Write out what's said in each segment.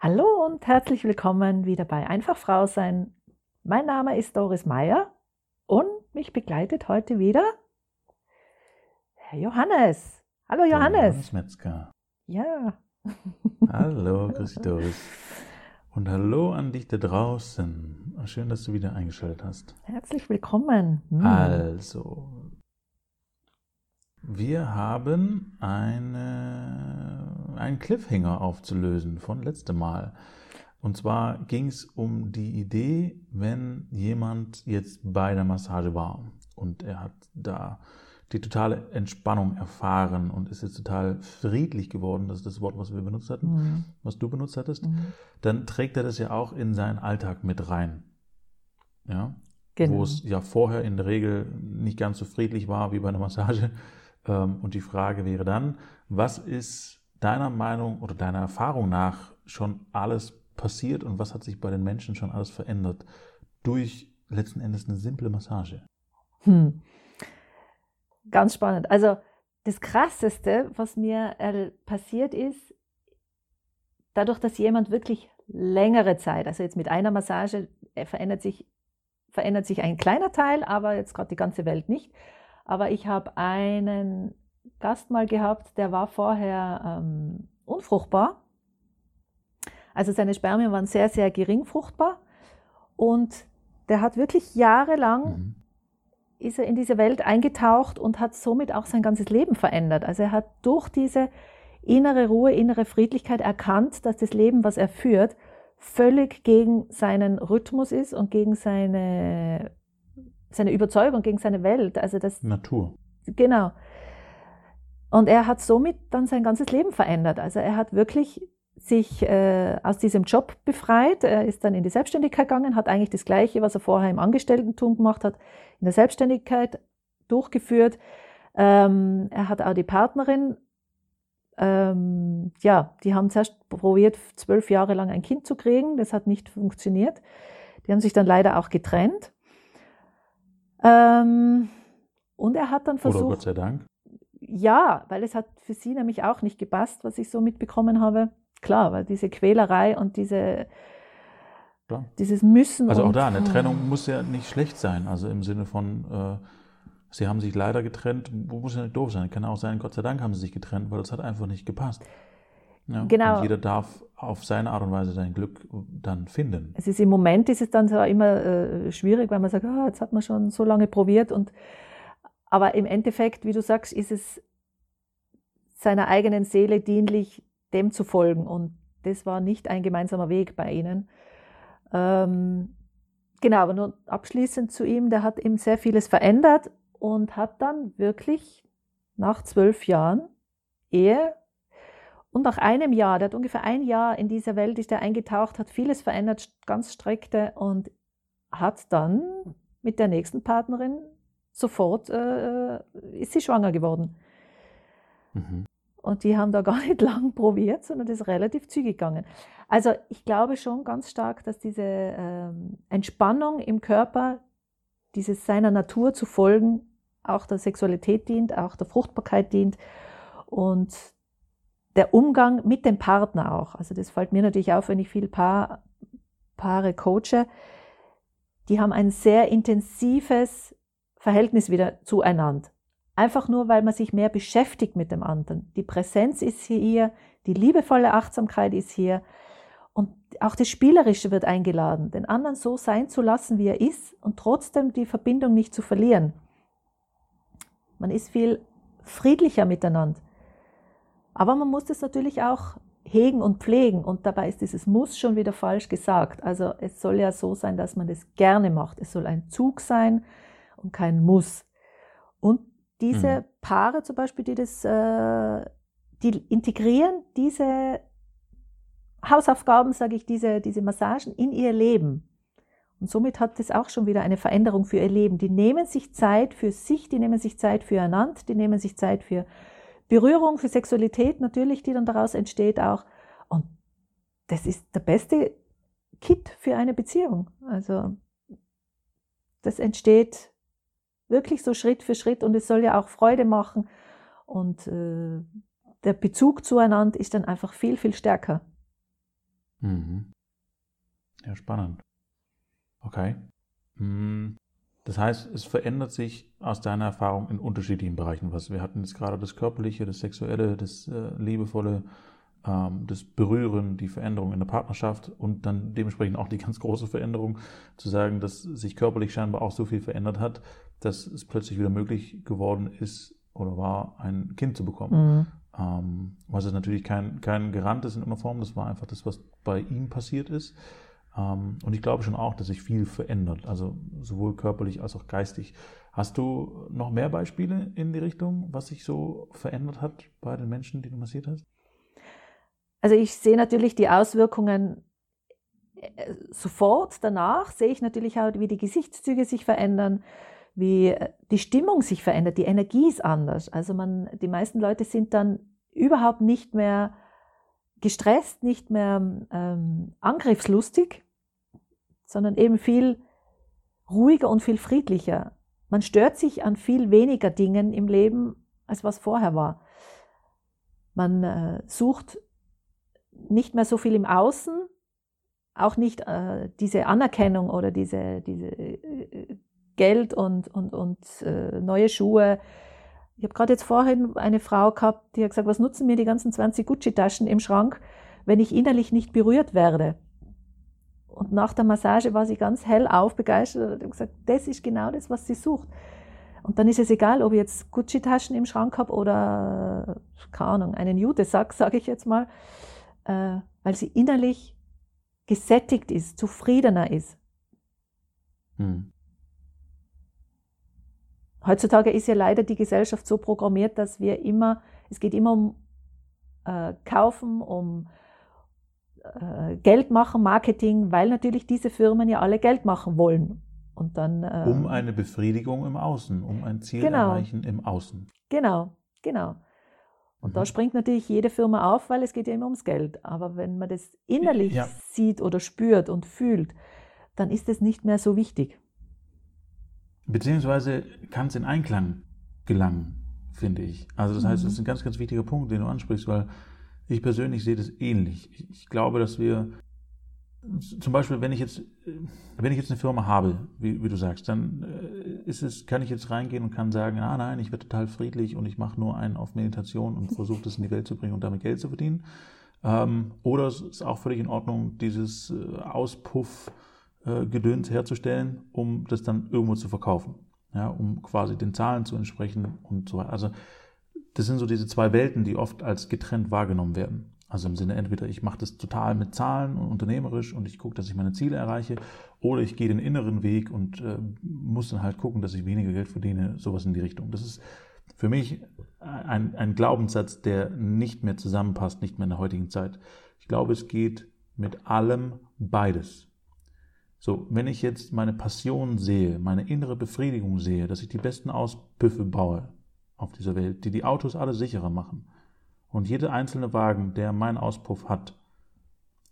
Hallo und herzlich willkommen wieder bei Einfach Frau sein. Mein Name ist Doris Meyer und mich begleitet heute wieder Herr Johannes. Hallo Johannes. Johannes Metzger. Ja. Hallo, grüß dich Doris. Und hallo an dich da draußen. Schön, dass du wieder eingeschaltet hast. Herzlich willkommen. Hm. Also, wir haben eine, einen Cliffhanger aufzulösen von letztem Mal. Und zwar ging es um die Idee, wenn jemand jetzt bei der Massage war und er hat da die totale Entspannung erfahren und ist jetzt total friedlich geworden, das ist das Wort, was wir benutzt hatten, Mhm. was du benutzt hattest, Mhm. dann trägt er das ja auch in seinen Alltag mit rein. Ja, Genau. wo es ja vorher in der Regel nicht ganz so friedlich war wie bei einer Massage. Ähm, Und die Frage wäre dann, was ist deiner Meinung oder deiner Erfahrung nach schon alles passiert und was hat sich bei den Menschen schon alles verändert durch letzten Endes eine simple Massage? Hm. Ganz spannend. Also das Krasseste, was mir äh, passiert ist, dadurch, dass jemand wirklich längere Zeit, also jetzt mit einer Massage äh, verändert sich, verändert sich ein kleiner Teil, aber jetzt gerade die ganze Welt nicht. Aber ich habe einen Gast mal gehabt, der war vorher ähm, unfruchtbar. Also seine Spermien waren sehr, sehr gering fruchtbar. Und der hat wirklich jahrelang Mhm. ist er in diese Welt eingetaucht und hat somit auch sein ganzes Leben verändert. Also er hat durch diese innere Ruhe, innere Friedlichkeit erkannt, dass das Leben, was er führt, völlig gegen seinen Rhythmus ist und gegen seine, seine Überzeugung, gegen seine Welt. Also das, Natur. genau. Und er hat somit dann sein ganzes Leben verändert. Also er hat wirklich sich äh, aus diesem Job befreit. Er ist dann in die Selbstständigkeit gegangen, hat eigentlich das Gleiche, was er vorher im Angestelltentum gemacht hat, in der Selbstständigkeit durchgeführt. Ähm, er hat auch die Partnerin, ähm, ja, die haben zuerst probiert, zwölf Jahre lang ein Kind zu kriegen. Das hat nicht funktioniert. Die haben sich dann leider auch getrennt. Ähm, und er hat dann Oder versucht. Gott sei Dank. Ja, weil es hat für sie nämlich auch nicht gepasst, was ich so mitbekommen habe. Klar, weil diese Quälerei und diese, Klar. dieses Müssen. Also auch da, eine Trennung muss ja nicht schlecht sein. Also im Sinne von, äh, sie haben sich leider getrennt, muss ja nicht doof sein. Kann auch sein, Gott sei Dank haben sie sich getrennt, weil es hat einfach nicht gepasst. Ja, Genau. Und jeder darf auf seine Art und Weise sein Glück dann finden. Es ist im Moment ist es dann so immer äh, schwierig, weil man sagt, ah, jetzt hat man schon so lange probiert und aber im Endeffekt, wie du sagst, ist es seiner eigenen Seele dienlich, dem zu folgen und das war nicht ein gemeinsamer Weg bei ihnen. Ähm, genau, aber nur abschließend zu ihm, der hat eben sehr vieles verändert und hat dann wirklich nach zwölf Jahren Ehe und nach einem Jahr, der hat ungefähr ein Jahr in dieser Welt, ist er eingetaucht, hat vieles verändert, ganz strikte und hat dann mit der nächsten Partnerin sofort, äh, ist sie schwanger geworden. Mhm. Und die haben da gar nicht lang probiert, sondern das ist relativ zügig gegangen. Also ich glaube schon ganz stark, dass diese ähm, Entspannung im Körper, dieses seiner Natur zu folgen, auch der Sexualität dient, auch der Fruchtbarkeit dient und der Umgang mit dem Partner auch. Also das fällt mir natürlich auf, wenn ich viel Paar, Paare coache. Die haben ein sehr intensives Verhältnis wieder zueinander. Einfach nur, weil man sich mehr beschäftigt mit dem anderen. Die Präsenz ist hier, die liebevolle Achtsamkeit ist hier und auch das Spielerische wird eingeladen, den anderen so sein zu lassen, wie er ist und trotzdem die Verbindung nicht zu verlieren. Man ist viel friedlicher miteinander. Aber man muss das natürlich auch hegen und pflegen und dabei ist dieses Muss schon wieder falsch gesagt. Also es soll ja so sein, dass man das gerne macht. Es soll ein Zug sein und kein Muss. Und diese Mhm. Paare zum Beispiel, die das, äh, die integrieren diese Hausaufgaben, sage ich, diese, diese Massagen in ihr Leben. Und somit hat das auch schon wieder eine Veränderung für ihr Leben. Die nehmen sich Zeit für sich, die nehmen sich Zeit füreinander, die nehmen sich Zeit für Berührung, für Sexualität natürlich, die dann daraus entsteht auch. Und das ist der beste Kit für eine Beziehung. Also das entsteht wirklich so Schritt für Schritt und es soll ja auch Freude machen. Und äh, der Bezug zueinander ist dann einfach viel, viel stärker. Mhm. Ja, spannend. Okay. Hm. Das heißt, es verändert sich aus deiner Erfahrung in unterschiedlichen Bereichen was. Wir hatten jetzt gerade das Körperliche, das Sexuelle, das äh, Liebevolle, ähm, das Berühren, die Veränderung in der Partnerschaft und dann dementsprechend auch die ganz große Veränderung, zu sagen, dass sich körperlich scheinbar auch so viel verändert hat, dass es plötzlich wieder möglich geworden ist oder war, ein Kind zu bekommen. Mhm. Ähm, was ist natürlich kein, kein Garant ist in irgendeiner Form, das war einfach das, was bei ihm passiert ist. Ähm, und ich glaube schon auch, dass sich viel verändert, also sowohl körperlich als auch geistig. Hast du noch mehr Beispiele in die Richtung, was sich so verändert hat bei den Menschen, die du massiert hast? Also ich sehe natürlich die Auswirkungen äh, sofort danach, sehe ich natürlich auch, wie die Gesichtszüge sich verändern, wie äh, die Stimmung sich verändert, die Energie ist anders. Also man, die meisten Leute sind dann überhaupt nicht mehr gestresst, nicht mehr ähm, angriffslustig, sondern eben viel ruhiger und viel friedlicher. Man stört sich an viel weniger Dingen im Leben, als was vorher war. Man äh, sucht nicht mehr so viel im Außen, auch nicht äh, diese Anerkennung oder diese, diese äh, Geld und, und, und äh, neue Schuhe. Ich habe gerade jetzt vorhin eine Frau gehabt, die hat gesagt, was nutzen mir die ganzen 20 Gucci-Taschen im Schrank, wenn ich innerlich nicht berührt werde? Und nach der Massage war sie ganz hell aufbegeistert und hat gesagt, das ist genau das, was sie sucht. Und dann ist es egal, ob ich jetzt Gucci-Taschen im Schrank habe oder, keine Ahnung, einen Jutesack, sage ich jetzt mal äh, weil sie innerlich gesättigt ist, zufriedener ist. Hm. Heutzutage ist ja leider die Gesellschaft so programmiert, dass wir immer, es geht immer um äh, Kaufen, um äh, Geld machen, Marketing, weil natürlich diese Firmen ja alle Geld machen wollen. Und dann, äh, um eine Befriedigung im Außen, um ein Ziel genau, erreichen im Außen. Genau, genau. Und mhm. da springt natürlich jede Firma auf, weil es geht ja immer ums Geld. Aber wenn man das innerlich ja. sieht oder spürt und fühlt, dann ist es nicht mehr so wichtig. Beziehungsweise kann es in Einklang gelangen, finde ich. Also das heißt, das ist mhm. ein ganz, ganz wichtiger Punkt, den du ansprichst, weil ich persönlich sehe das ähnlich. Ich glaube, dass wir zum Beispiel, wenn ich jetzt, wenn ich jetzt eine Firma habe, wie, wie du sagst, dann äh, ist es, kann ich jetzt reingehen und kann sagen, ah nein, ich werde total friedlich und ich mache nur einen auf Meditation und versuche das in die Welt zu bringen und damit Geld zu verdienen. Ähm, oder es ist auch völlig in Ordnung, dieses äh, äh, herzustellen, um das dann irgendwo zu verkaufen. Ja, um quasi den Zahlen zu entsprechen und so weiter. Also das sind so diese zwei Welten, die oft als getrennt wahrgenommen werden. Also im Sinne, entweder ich mache das total mit Zahlen und unternehmerisch und ich gucke, dass ich meine Ziele erreiche, oder ich gehe den inneren Weg und äh, muss dann halt gucken, dass ich weniger Geld verdiene, sowas in die Richtung. Das ist für mich ein, ein Glaubenssatz, der nicht mehr zusammenpasst, nicht mehr in der heutigen Zeit. Ich glaube, es geht mit allem beides. So, wenn ich jetzt meine Passion sehe, meine innere Befriedigung sehe, dass ich die besten Auspüffe baue auf dieser Welt, die die Autos alle sicherer machen, und jeder einzelne Wagen, der meinen Auspuff hat,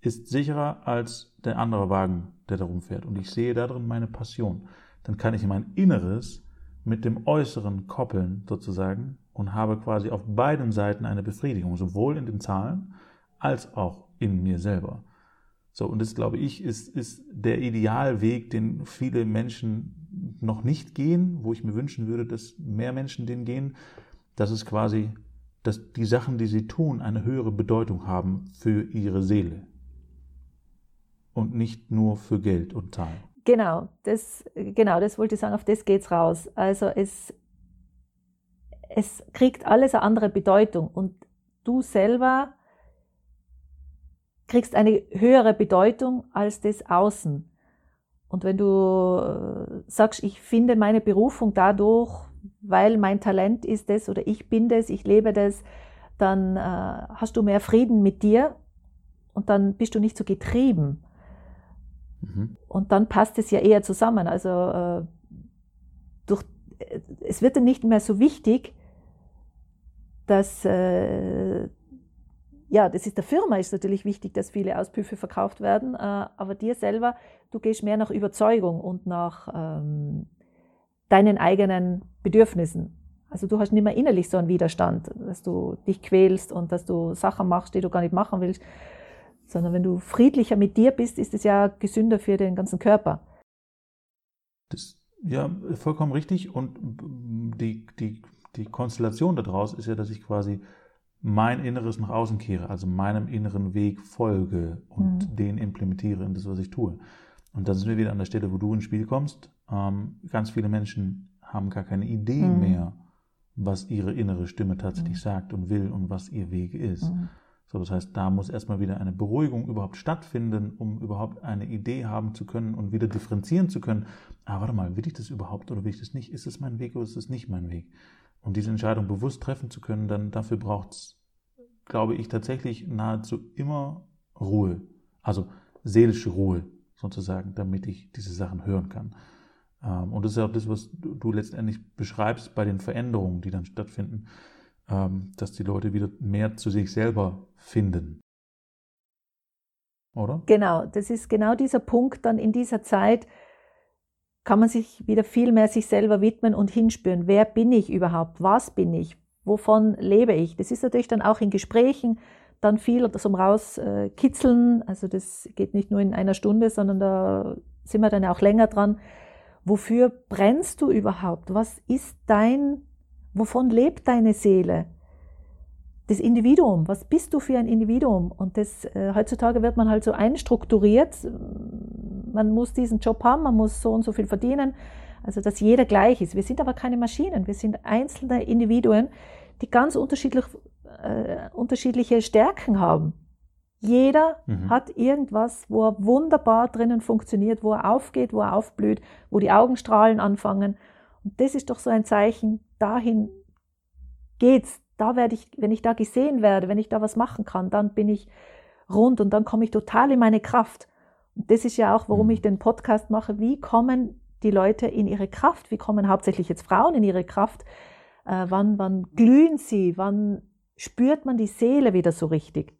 ist sicherer als der andere Wagen, der darum fährt. Und ich sehe darin meine Passion. Dann kann ich mein Inneres mit dem Äußeren koppeln, sozusagen, und habe quasi auf beiden Seiten eine Befriedigung, sowohl in den Zahlen als auch in mir selber. So, und das glaube ich, ist, ist der Idealweg, den viele Menschen noch nicht gehen, wo ich mir wünschen würde, dass mehr Menschen den gehen. Das ist quasi dass die Sachen, die sie tun, eine höhere Bedeutung haben für ihre Seele und nicht nur für Geld und Zahlen. Genau, das, genau, das wollte ich sagen, auf das geht's raus. Also es, es kriegt alles eine andere Bedeutung und du selber kriegst eine höhere Bedeutung als das Außen. Und wenn du äh, sagst, ich finde meine Berufung dadurch, weil mein Talent ist es oder ich bin das, ich lebe das, dann äh, hast du mehr Frieden mit dir und dann bist du nicht so getrieben. Mhm. Und dann passt es ja eher zusammen. Also äh, durch, äh, es wird dann nicht mehr so wichtig, dass, äh, ja, das ist der Firma ist natürlich wichtig, dass viele Auspüffe verkauft werden, äh, aber dir selber, du gehst mehr nach Überzeugung und nach ähm, deinen eigenen Bedürfnissen. Also du hast nicht mehr innerlich so einen Widerstand, dass du dich quälst und dass du Sachen machst, die du gar nicht machen willst. sondern wenn du friedlicher mit dir bist, ist es ja gesünder für den ganzen Körper. Das, ja, vollkommen richtig. Und die, die, die Konstellation daraus ist ja, dass ich quasi mein Inneres nach außen kehre, also meinem inneren Weg folge und mhm. den implementiere in das, was ich tue. Und da sind wir wieder an der Stelle, wo du ins Spiel kommst. Ähm, ganz viele Menschen haben gar keine Idee mhm. mehr, was ihre innere Stimme tatsächlich mhm. sagt und will und was ihr Weg ist. Mhm. So, das heißt, da muss erstmal wieder eine Beruhigung überhaupt stattfinden, um überhaupt eine Idee haben zu können und wieder differenzieren zu können. Ah, warte mal, will ich das überhaupt oder will ich das nicht? Ist es mein Weg oder ist es nicht mein Weg? Und diese Entscheidung bewusst treffen zu können, dann dafür braucht es, glaube ich, tatsächlich nahezu immer Ruhe. Also seelische Ruhe sozusagen, damit ich diese Sachen hören kann. Ähm, und das ist auch das, was du letztendlich beschreibst bei den Veränderungen, die dann stattfinden, ähm, dass die Leute wieder mehr zu sich selber finden. Oder? Genau, das ist genau dieser Punkt dann in dieser Zeit, kann man sich wieder viel mehr sich selber widmen und hinspüren. Wer bin ich überhaupt? Was bin ich? Wovon lebe ich? Das ist natürlich dann auch in Gesprächen dann viel zum Rauskitzeln. Also das geht nicht nur in einer Stunde, sondern da sind wir dann auch länger dran. Wofür brennst du überhaupt? Was ist dein, wovon lebt deine Seele? Das Individuum, was bist du für ein Individuum? Und das, äh, heutzutage wird man halt so einstrukturiert. Man muss diesen Job haben, man muss so und so viel verdienen. Also, dass jeder gleich ist. Wir sind aber keine Maschinen. Wir sind einzelne Individuen, die ganz unterschiedlich, äh, unterschiedliche Stärken haben. Jeder mhm. hat irgendwas, wo er wunderbar drinnen funktioniert, wo er aufgeht, wo er aufblüht, wo die Augenstrahlen anfangen. Und das ist doch so ein Zeichen, dahin geht's. Da werde ich, wenn ich da gesehen werde, wenn ich da was machen kann, dann bin ich rund und dann komme ich total in meine Kraft. Das ist ja auch, warum mhm. ich den Podcast mache. Wie kommen die Leute in ihre Kraft? Wie kommen hauptsächlich jetzt Frauen in ihre Kraft? Äh, wann, wann glühen sie? Wann spürt man die Seele wieder so richtig?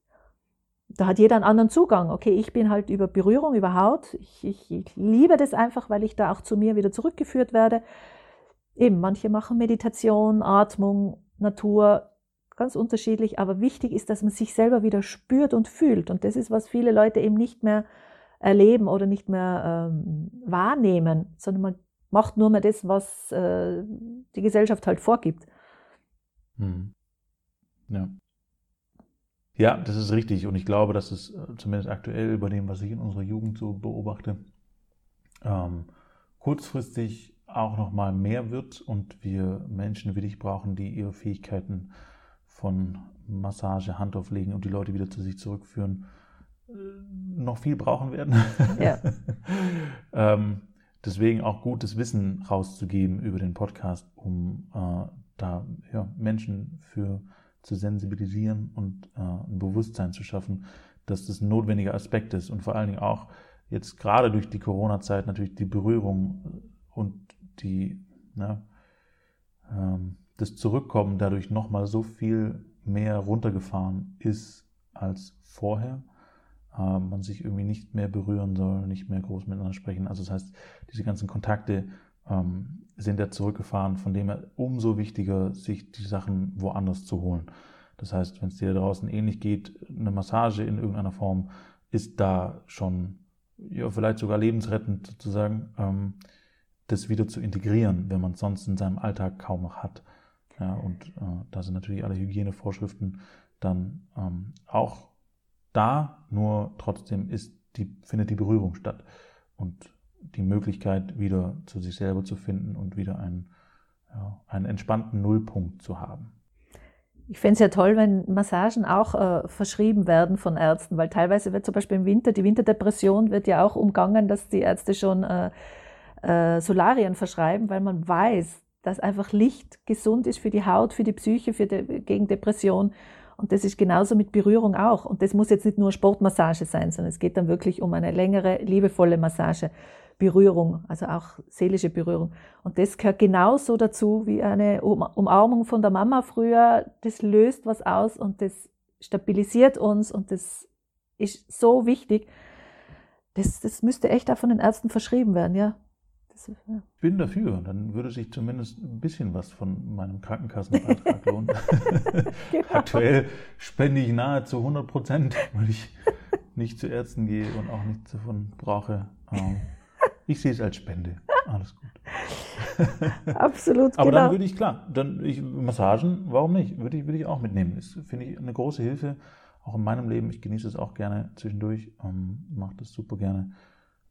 da hat jeder einen anderen Zugang. Okay, ich bin halt über Berührung, über Haut. Ich, ich, ich, liebe das einfach, weil ich da auch zu mir wieder zurückgeführt werde. Eben, manche machen Meditation, Atmung, Natur, ganz unterschiedlich. Aber wichtig ist, dass man sich selber wieder spürt und fühlt. Und das ist, was viele Leute eben nicht mehr erleben oder nicht mehr ähm, wahrnehmen, sondern man macht nur mehr das, was äh, die Gesellschaft halt vorgibt. Hm. Ja. Ja, das ist richtig. Und ich glaube, dass es äh, zumindest aktuell bei dem, was ich in unserer Jugend so beobachte, ähm, kurzfristig auch noch mal mehr wird und wir Menschen wie dich brauchen, die ihre Fähigkeiten von Massage, Handauflegen und die Leute wieder zu sich zurückführen, noch viel brauchen werden. Ja. ähm, deswegen auch gutes Wissen rauszugeben über den Podcast, um äh, da ja, Menschen für zu sensibilisieren und äh, ein Bewusstsein zu schaffen, dass das ein notwendiger Aspekt ist und vor allen Dingen auch jetzt gerade durch die Corona-Zeit natürlich die Berührung und die, ne, ähm, das Zurückkommen dadurch nochmal so viel mehr runtergefahren ist als vorher. Äh, man sich irgendwie nicht mehr berühren soll, nicht mehr groß miteinander sprechen. Also das heißt, diese ganzen Kontakte ähm, sind ja zurückgefahren, von dem her umso wichtiger, sich die Sachen woanders zu holen. Das heißt, wenn es dir draußen ähnlich geht, eine Massage in irgendeiner Form ist da schon ja, vielleicht sogar lebensrettend sozusagen, ähm, das wieder zu integrieren, wenn man es sonst in seinem Alltag kaum noch hat. Ja, und äh, da sind natürlich alle Hygienevorschriften dann ähm, auch da, nur trotzdem ist die, findet die Berührung statt. Und die Möglichkeit, wieder zu sich selber zu finden und wieder einen, ja, einen entspannten Nullpunkt zu haben. Ich fände es ja toll, wenn Massagen auch äh, verschrieben werden von Ärzten, weil teilweise wird zum Beispiel im Winter, die Winterdepression wird ja auch umgangen, dass die Ärzte schon äh, äh, Solarien verschreiben, weil man weiß, dass einfach Licht gesund ist für die Haut, für die Psyche, für die, gegen Depression. Und das ist genauso mit Berührung auch. Und das muss jetzt nicht nur Sportmassage sein, sondern es geht dann wirklich um eine längere, liebevolle Massage. Berührung, also auch seelische Berührung. Und das gehört genauso dazu wie eine Umarmung von der Mama früher. Das löst was aus und das stabilisiert uns und das ist so wichtig. Das, das müsste echt auch von den Ärzten verschrieben werden, ja. Ich bin dafür. Dann würde sich zumindest ein bisschen was von meinem Krankenkassenbeitrag lohnen. genau. Aktuell spende ich nahezu 100 Prozent, weil ich nicht zu Ärzten gehe und auch nichts davon brauche. Ähm, ich sehe es als Spende. Alles gut. Absolut, Aber genau. dann würde ich, klar, dann ich, Massagen, warum nicht? Würde ich, würde ich auch mitnehmen. Das finde ich eine große Hilfe, auch in meinem Leben. Ich genieße es auch gerne zwischendurch, ähm, mache das super gerne.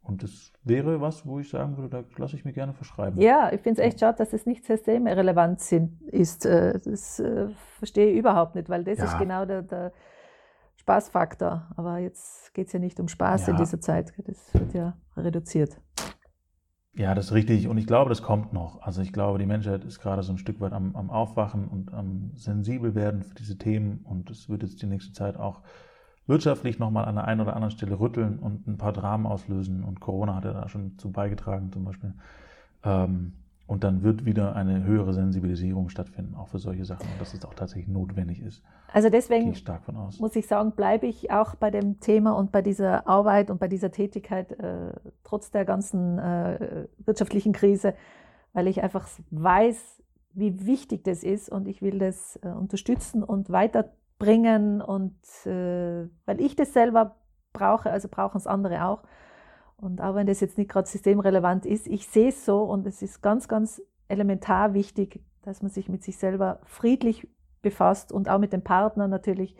Und das wäre was, wo ich sagen würde, da lasse ich mir gerne verschreiben. Ja, ich finde es echt schade, dass das nicht systemrelevant sind, ist. Äh, Das äh, verstehe ich überhaupt nicht, weil das Ja. ist genau der, der Spaßfaktor. Aber jetzt geht es ja nicht um Spaß in Ja. dieser Zeit. Das wird ja reduziert. Ja, das ist richtig. Und ich glaube, das kommt noch. Also ich glaube, die Menschheit ist gerade so ein Stück weit am, am Aufwachen und am sensibel werden für diese Themen. Und es wird jetzt die nächste Zeit auch wirtschaftlich nochmal an der einen oder anderen Stelle rütteln und ein paar Dramen auslösen. Und Corona hat ja da schon zu beigetragen zum Beispiel. Ähm, und dann wird wieder eine höhere Sensibilisierung stattfinden, auch für solche Sachen. Und dass es auch tatsächlich notwendig ist. Also deswegen ich muss ich sagen, bleibe ich auch bei dem Thema und bei dieser Arbeit und bei dieser Tätigkeit äh, trotz der ganzen äh, wirtschaftlichen Krise, weil ich einfach weiß, wie wichtig das ist und ich will das äh, unterstützen und weiterbringen und äh, weil ich das selber brauche, also brauchen es andere auch. Und auch wenn das jetzt nicht gerade systemrelevant ist, ich sehe es so und es ist ganz, ganz elementar wichtig, dass man sich mit sich selber friedlich befasst und auch mit dem Partner natürlich.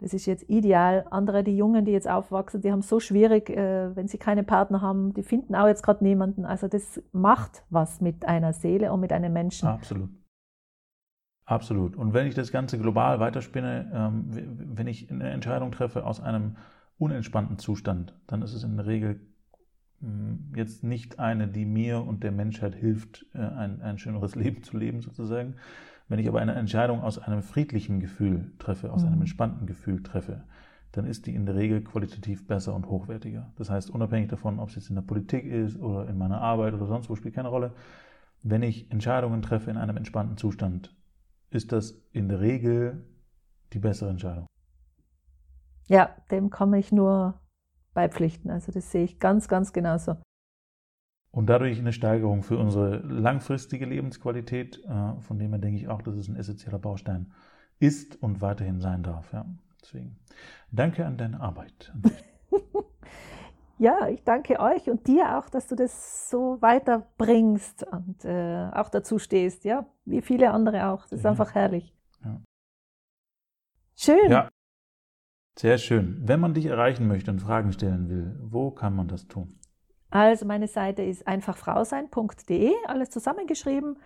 Das ist jetzt ideal. Andere, die Jungen, die jetzt aufwachsen, die haben so schwierig, äh, wenn sie keine Partner haben, die finden auch jetzt gerade niemanden. Also das macht was mit einer Seele und mit einem Menschen. Absolut. Absolut. Und wenn ich das Ganze global weiterspinne, ähm, wenn ich eine Entscheidung treffe aus einem unentspannten Zustand, dann ist es in der Regel mh, jetzt nicht eine, die mir und der Menschheit hilft, äh, ein, ein schöneres Leben zu leben, sozusagen. Wenn ich aber eine Entscheidung aus einem friedlichen Gefühl treffe, aus einem Mhm. entspannten Gefühl treffe, dann ist die in der Regel qualitativ besser und hochwertiger. Das heißt, unabhängig davon, ob es jetzt in der Politik ist oder in meiner Arbeit oder sonst wo, spielt keine Rolle. Wenn ich Entscheidungen treffe in einem entspannten Zustand, ist das in der Regel die bessere Entscheidung. Ja, dem kann ich nur beipflichten. Also das sehe ich ganz, ganz genauso. Und dadurch eine Steigerung für unsere langfristige Lebensqualität, äh, von dem her denke ich auch, dass es ein essentieller Baustein ist und weiterhin sein darf. Ja. Deswegen danke an deine Arbeit. Ja, ich danke euch und dir auch, dass du das so weiterbringst und äh, auch dazu stehst, ja, wie viele andere auch. Das ist Ja. einfach herrlich. Ja. Schön. Ja, sehr schön. Wenn man dich erreichen möchte und Fragen stellen will, wo kann man das tun? Also meine Seite ist einfachfrausein.de, alles zusammengeschrieben.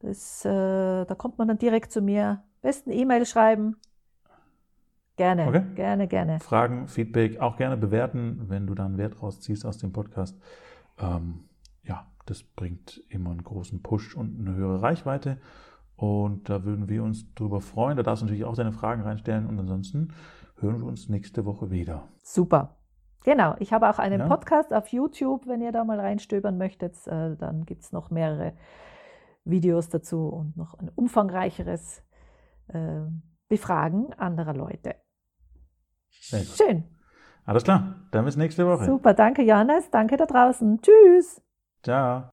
Das, äh, da kommt man dann direkt zu mir. Besten E-Mail schreiben. Gerne, Okay. gerne, gerne. Fragen, Feedback auch gerne bewerten, wenn du dann Wert rausziehst aus dem Podcast. Ähm, ja, das bringt immer einen großen Push und eine höhere Reichweite. Und da würden wir uns drüber freuen. Da darfst du natürlich auch deine Fragen reinstellen. Und ansonsten hören wir uns nächste Woche wieder. Super. Genau, ich habe auch einen Ja. Podcast auf YouTube, wenn ihr da mal reinstöbern möchtet. Äh, dann gibt es noch mehrere Videos dazu und noch ein umfangreicheres äh, Befragen anderer Leute. Sehr gut. Schön. Alles klar, dann bis nächste Woche. Super, danke Johannes, danke da draußen. Tschüss. Ciao.